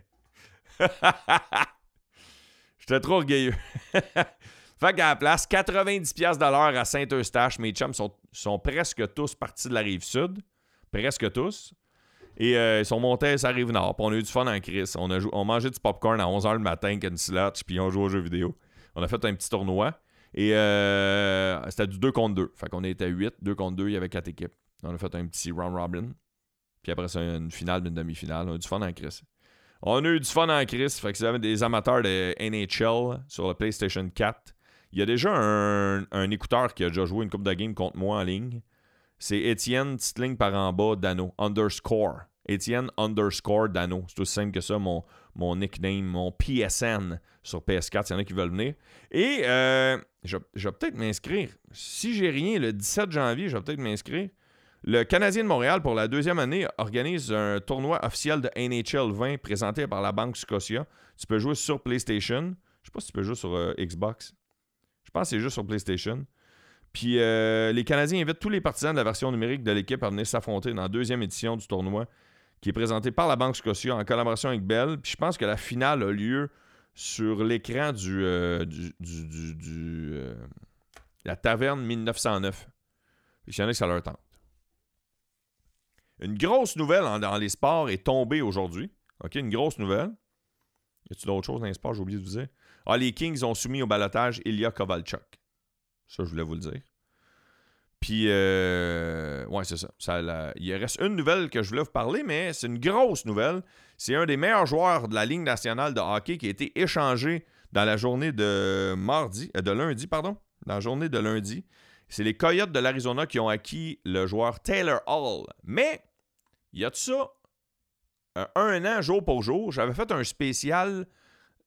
J'étais trop orgueilleux. fait qu'à la place, 90$ de l'heure à Saint-Eustache. Mes chums sont, sont presque tous partis de la rive sud. Presque tous. Et euh, ils sont montés ça arrive nord. Puis on a eu du fun en crise. On a on mangeait du popcorn à 11h le matin une slotch, puis on jouait aux jeux vidéo. On a fait un petit tournoi. Et euh, c'était du 2 contre 2. Fait qu'on était 8, 2 contre 2, il y avait 4 équipes. On a fait un petit round robin. Puis après ça, une finale, une demi-finale. On a eu du fun en crise. On a eu du fun en crise. Fait que avez des amateurs de NHL sur le PlayStation 4, il y a déjà un, un écouteur qui a déjà joué une coupe de game contre moi en ligne. C'est Étienne, petite par en bas, Dano, underscore. Étienne underscore Dano. C'est aussi simple que ça, mon, mon nickname, mon PSN sur PS4, s'il y en a qui veulent venir. Et euh, je, vais peut-être m'inscrire. Si j'ai rien, le 17 janvier, je vais peut-être m'inscrire. Le Canadien de Montréal, pour la deuxième année, organise un tournoi officiel de NHL 20 présenté par la Banque Scotia. Tu peux jouer sur PlayStation. Je sais pas si tu peux jouer sur euh, Xbox. Je pense que c'est juste sur PlayStation. Puis euh, les Canadiens invitent tous les partisans de la version numérique de l'équipe à venir s'affronter dans la deuxième édition du tournoi qui est présenté par la Banque Scotia en collaboration avec Bell. Puis je pense que la finale a lieu sur l'écran du, euh, euh, la taverne 1909. Il y en a que ça leur tente. Une grosse nouvelle dans les sports est tombée aujourd'hui. OK, une grosse nouvelle. Y a-t-il d'autres choses dans les sports, j'ai oublié de vous dire? Ah, les Kings ont soumis au balotage Ilya Kovalchuk. Ça, je voulais vous le dire. Puis, euh, ouais, c'est ça. il reste une nouvelle que je voulais vous parler, mais c'est une grosse nouvelle. C'est un des meilleurs joueurs de la Ligue nationale de hockey qui a été échangé dans la journée de mardi, euh, de lundi, pardon, dans la journée de lundi. C'est les Coyotes de l'Arizona qui ont acquis le joueur Taylor Hall. Mais, il y a de ça euh, un an, jour pour jour, j'avais fait un spécial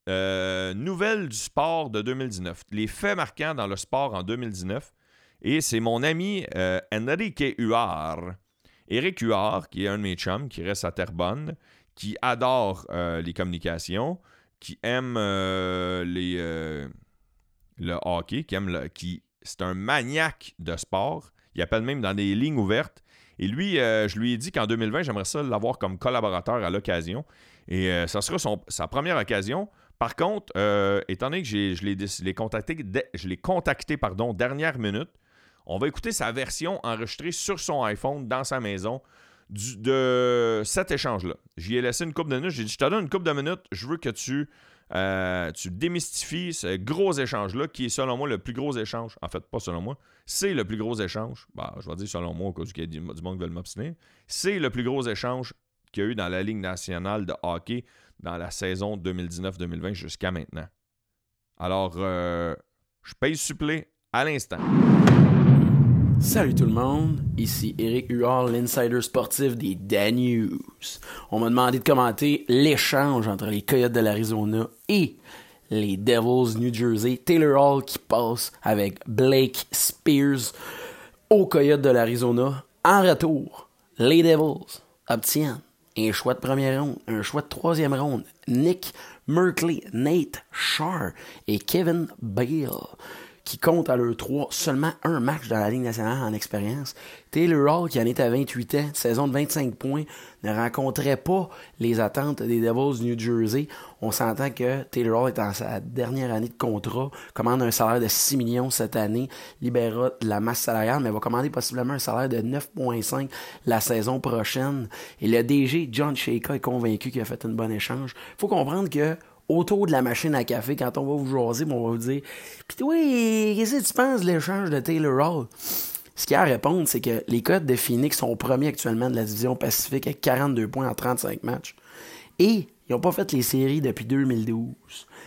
euh, nouvelle du sport de 2019. Les faits marquants dans le sport en 2019. Et c'est mon ami euh, Enrique Huard. Eric Huard, qui est un de mes chums, qui reste à Terrebonne, qui adore euh, les communications, qui aime euh, les, le hockey, qui aime le, qui c'est un maniaque de sport. Il appelle même dans des lignes ouvertes. Et lui, je lui ai dit qu'en 2020, j'aimerais ça l'avoir comme collaborateur à l'occasion. Et ça sera sa première occasion. Par contre, étant donné que je l'ai contacté, contacté pardon, dernière minute, on va écouter sa version enregistrée sur son iPhone dans sa maison de cet échange-là. J'y ai laissé une coupe de minutes. J'ai dit, je te donne une coupe de minutes. Je veux que tu, euh, tu démystifies ce gros échange-là, qui est selon moi le plus gros échange. En fait, pas selon moi. C'est le plus gros échange. Bah, je vais dire selon moi, au cas a du monde qui veut m'obstiner. C'est le plus gros échange qu'il eu dans la Ligue nationale de hockey dans la saison 2019-2020 jusqu'à maintenant. Alors, euh, je paye supplé à l'instant. Salut tout le monde, ici Eric Huard, l'insider sportif des Dan News. On m'a demandé de commenter l'échange entre les Coyotes de l'Arizona et les Devils New Jersey. Taylor Hall qui passe avec Blake Spears aux Coyotes de l'Arizona. En retour, les Devils obtiennent un choix de première ronde, un choix de troisième ronde, Nick Merkley, Nate Shar et Kevin Bale qui compte à leur 3 seulement un match dans la Ligue nationale en expérience. Taylor Hall, qui en est à 28 ans, saison de 25 points, ne rencontrait pas les attentes des Devils du New Jersey. On s'entend que Taylor Hall est en sa dernière année de contrat, commande un salaire de 6 millions cette année, libérera de la masse salariale, mais va commander possiblement un salaire de 9,5 la saison prochaine. Et le DG, John Shaka, est convaincu qu'il a fait un bon échange. faut comprendre que autour de la machine à café quand on va vous jaser, on va vous dire Puis toi, qu'est-ce que tu penses de l'échange de Taylor Hall? Ce qu'il y a à répondre, c'est que les Codes de Phoenix sont premiers actuellement de la division Pacifique avec 42 points en 35 matchs. Et ils n'ont pas fait les séries depuis 2012.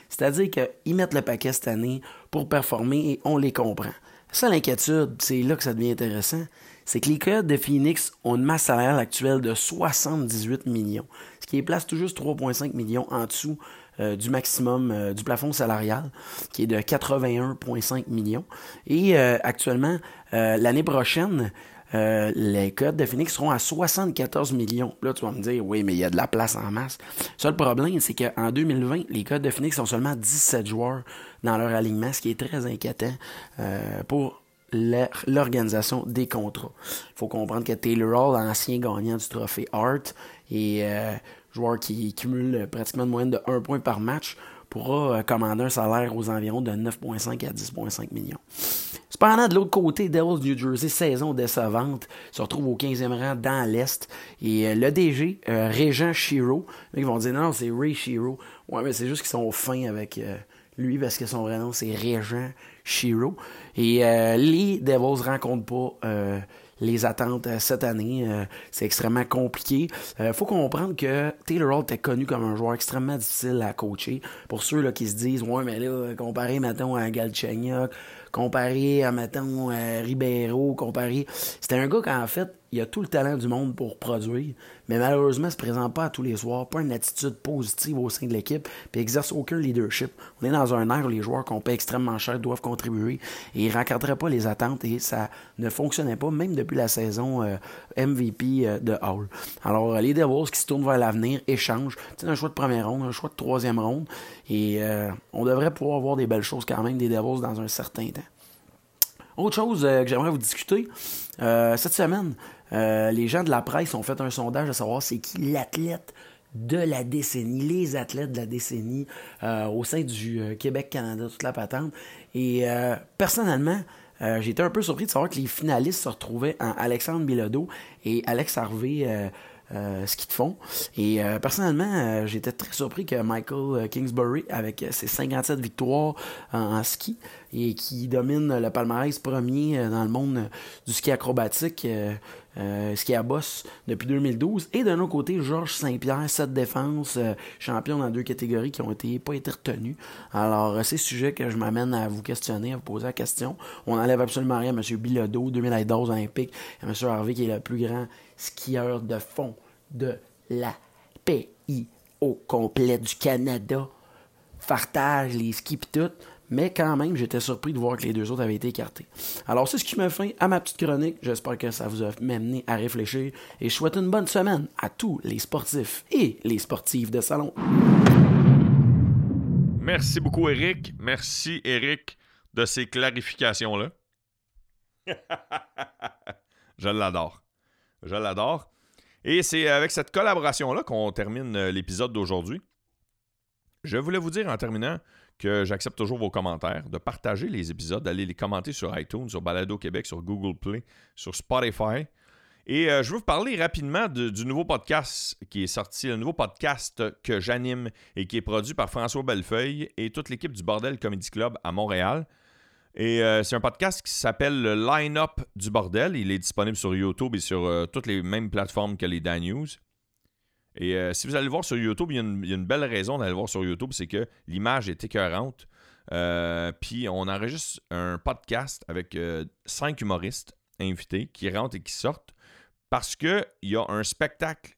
C'est-à-dire qu'ils mettent le paquet cette année pour performer et on les comprend. Ça, l'inquiétude, c'est là que ça devient intéressant, c'est que les Coyotes de Phoenix ont une masse salariale actuelle de 78 millions, ce qui est place tout juste 3,5 millions en dessous euh, du maximum euh, du plafond salarial, qui est de 81,5 millions. Et euh, actuellement, l'année prochaine, les codes de Phoenix seront à 74 millions. Là, tu vas me dire, oui, mais il y a de la place en masse. Seul problème, c'est qu'en 2020, les codes de Phoenix sont seulement 17 joueurs dans leur alignement, ce qui est très inquiétant pour l'organisation des contrats. Il faut comprendre que Taylor Hall, ancien gagnant du trophée Hart, et joueur qui cumule pratiquement de moyenne de 1 point par match, pourra euh, commander un salaire aux environs de 9,5 à 10,5 millions. Cependant, de l'autre côté, Devils New Jersey, saison décevante, se retrouve au 15e rang dans l'Est. Et euh, le DG, euh, Régent Shiro, ils vont dire non, c'est Ray Shiro. Ouais, mais c'est juste qu'ils sont fins avec lui parce que son vrai nom, c'est Régent Shiro. Et les Devils rencontrent pas les attentes euh, cette année. Euh, c'est extrêmement compliqué. Il euh, faut comprendre que Taylor Hall était connu comme un joueur extrêmement difficile à coacher. Pour ceux là, qui se disent, ouais, mais là, comparé, maintenant à Galchenyuk, comparé à, mettons, à Ribeiro, comparé... C'était un gars qui, en fait, il a tout le talent du monde pour produire, mais malheureusement, il se présente pas à tous les soirs, pas une attitude positive au sein de l'équipe, puis exerce aucun leadership. On est dans un air où les joueurs qu'on paie extrêmement cher doivent contribuer, et ils rencontraient pas les attentes, et ça ne fonctionnait pas, même depuis la saison euh, MVP euh, de Hall. Alors, euh, les Devils qui se tournent vers l'avenir échangent, c'est un choix de première ronde, un choix de troisième ronde, et on devrait pouvoir voir des belles choses quand même des Devils dans un certain temps. Autre chose que j'aimerais vous discuter, cette semaine, euh, les gens de la presse ont fait un sondage à savoir c'est qui l'athlète de la décennie, les athlètes de la décennie euh, au sein du euh, Québec-Canada, toute la patente. Et personnellement, été un peu surpris de savoir que les finalistes se retrouvaient en Alexandre Bilodeau et Alex Harvey euh, ski de fond. Et personnellement, j'étais très surpris que Michael Kingsbury, avec ses 57 victoires en, ski, et qui domine le palmarès premier dans le monde du ski acrobatique, ski à bosse depuis 2012. Et d'un autre côté, Georges Saint-Pierre, 7 défenses, champion dans deux catégories qui ont été pas été retenues. Alors, c'est sujet que je m'amène à vous questionner, à vous poser la question. On enlève absolument rien à M. Bilodeau, 2012 olympique, et M. Harvey qui est le plus grand skieur de fond de la pays au complet du Canada. Fartage, les skis tout. Mais quand même, j'étais surpris de voir que les deux autres avaient été écartés. Alors, c'est ce qui me fait à ma petite chronique. J'espère que ça vous a mené à réfléchir. Et je souhaite une bonne semaine à tous les sportifs et les sportives de salon. Merci beaucoup, Eric. Merci, Eric, de ces clarifications-là. Je l'adore. Je l'adore. Et c'est avec cette collaboration-là qu'on termine euh, l'épisode d'aujourd'hui. Je voulais vous dire en terminant que j'accepte toujours vos commentaires, de partager les épisodes, d'aller les commenter sur iTunes, sur Balado Québec, sur Google Play, sur Spotify. Et euh, je veux vous parler rapidement du nouveau podcast qui est sorti, le nouveau podcast que j'anime et qui est produit par François Bellefeuille et toute l'équipe du Bordel Comedy Club à Montréal. Et euh, c'est un podcast qui s'appelle le Line-Up du bordel. Il est disponible sur YouTube et sur euh, toutes les mêmes plateformes que les Dan News. Et euh, si vous allez le voir sur YouTube, il y, a une, belle raison d'aller le voir sur YouTube, c'est que l'image est écœurante. Puis on enregistre un podcast avec cinq humoristes invités qui rentrent et qui sortent parce qu'il y a un spectacle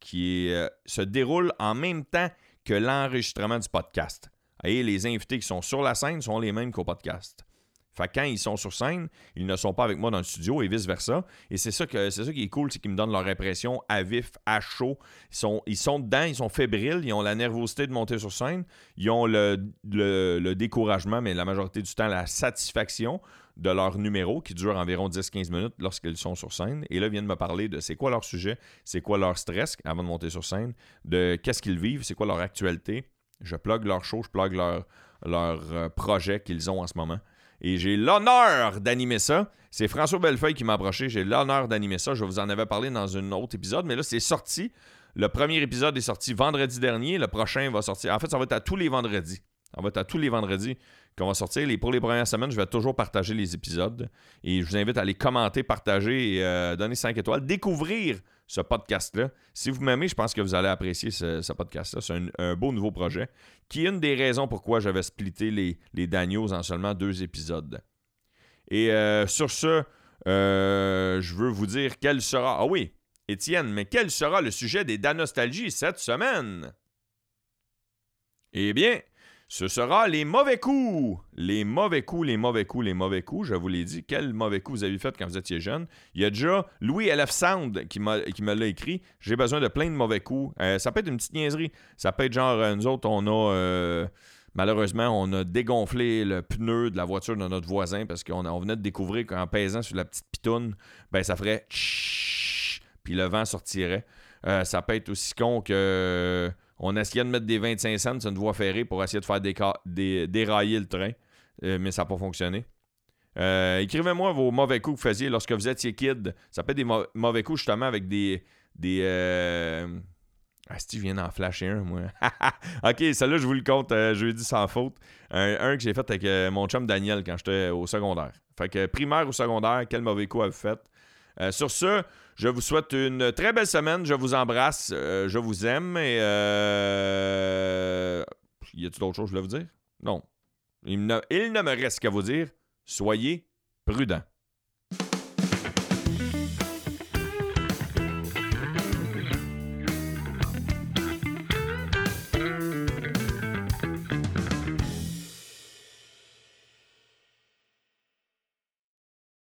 qui se déroule en même temps que l'enregistrement du podcast. Et les invités qui sont sur la scène sont les mêmes qu'au podcast. Fait quand ils sont sur scène, ils ne sont pas avec moi dans le studio et vice-versa. Et c'est ça, que, c'est ça qui est cool, c'est qu'ils me donnent leur impression à vif, à chaud. Ils sont, ils sont dedans, ils sont fébriles, ils ont la nervosité de monter sur scène, ils ont le, le, découragement, mais la majorité du temps, la satisfaction de leur numéro qui dure environ 10-15 minutes lorsqu'ils sont sur scène. Et là, ils viennent me parler de c'est quoi leur sujet, c'est quoi leur stress avant de monter sur scène, de qu'est-ce qu'ils vivent, c'est quoi leur actualité je plug leur show, je plug leur, leur euh, projet qu'ils ont en ce moment. Et j'ai l'honneur d'animer ça. C'est François Bellefeuille qui m'a approché. J'ai l'honneur d'animer ça. Je vous en avais parlé dans un autre épisode, mais là, c'est sorti. Le premier épisode est sorti vendredi dernier. Le prochain va sortir. En fait, ça va être à tous les vendredis. Ça va être à tous les vendredis qu'on va sortir. Les, pour les premières semaines, je vais toujours partager les épisodes. Et je vous invite à les commenter, partager et euh, donner 5 étoiles. Découvrir ce podcast-là. Si vous m'aimez, je pense que vous allez apprécier ce, podcast-là. C'est un, beau nouveau projet qui est une des raisons pourquoi j'avais splitté les, les Daniels en seulement deux épisodes. Et euh, sur ce, euh, je veux vous dire quel sera. Ah oui, Étienne, mais quel sera le sujet des Danostalgies cette semaine? Eh bien, ce sera les mauvais coups. Les mauvais coups, les mauvais coups, les mauvais coups. Je vous l'ai dit. Quel mauvais coup vous avez fait quand vous étiez jeune? Il y a déjà Louis LF Sound qui, me l'a écrit. J'ai besoin de plein de mauvais coups. Euh, ça peut être une petite niaiserie. Ça peut être genre, euh, nous autres, on a. Euh, malheureusement, on a dégonflé le pneu de la voiture de notre voisin parce qu'on on venait de découvrir qu'en pesant sur la petite pitoune, ben ça ferait puis le vent sortirait. ça peut être aussi con que on essayait de mettre des 25 cents sur une voie ferrée pour essayer de faire dérailler le train, euh, mais ça n'a pas fonctionné. Euh, écrivez-moi vos mauvais coups que vous faisiez lorsque vous étiez kid. Ça peut être des mauvais coups justement avec des. euh... Ah, si je viens d'en flasher un, moi. ok, celle-là, je vous le compte jeudi sans faute. Un, que j'ai fait avec mon chum Daniel quand j'étais au secondaire. Fait que primaire ou secondaire, quel mauvais coup avez-vous fait? Sur ce, je vous souhaite une très belle semaine. Je vous embrasse. Euh, je vous aime. Et euh... y a-t-il d'autres choses que je voulais vous dire? Non. il ne me reste qu'à vous dire soyez prudents.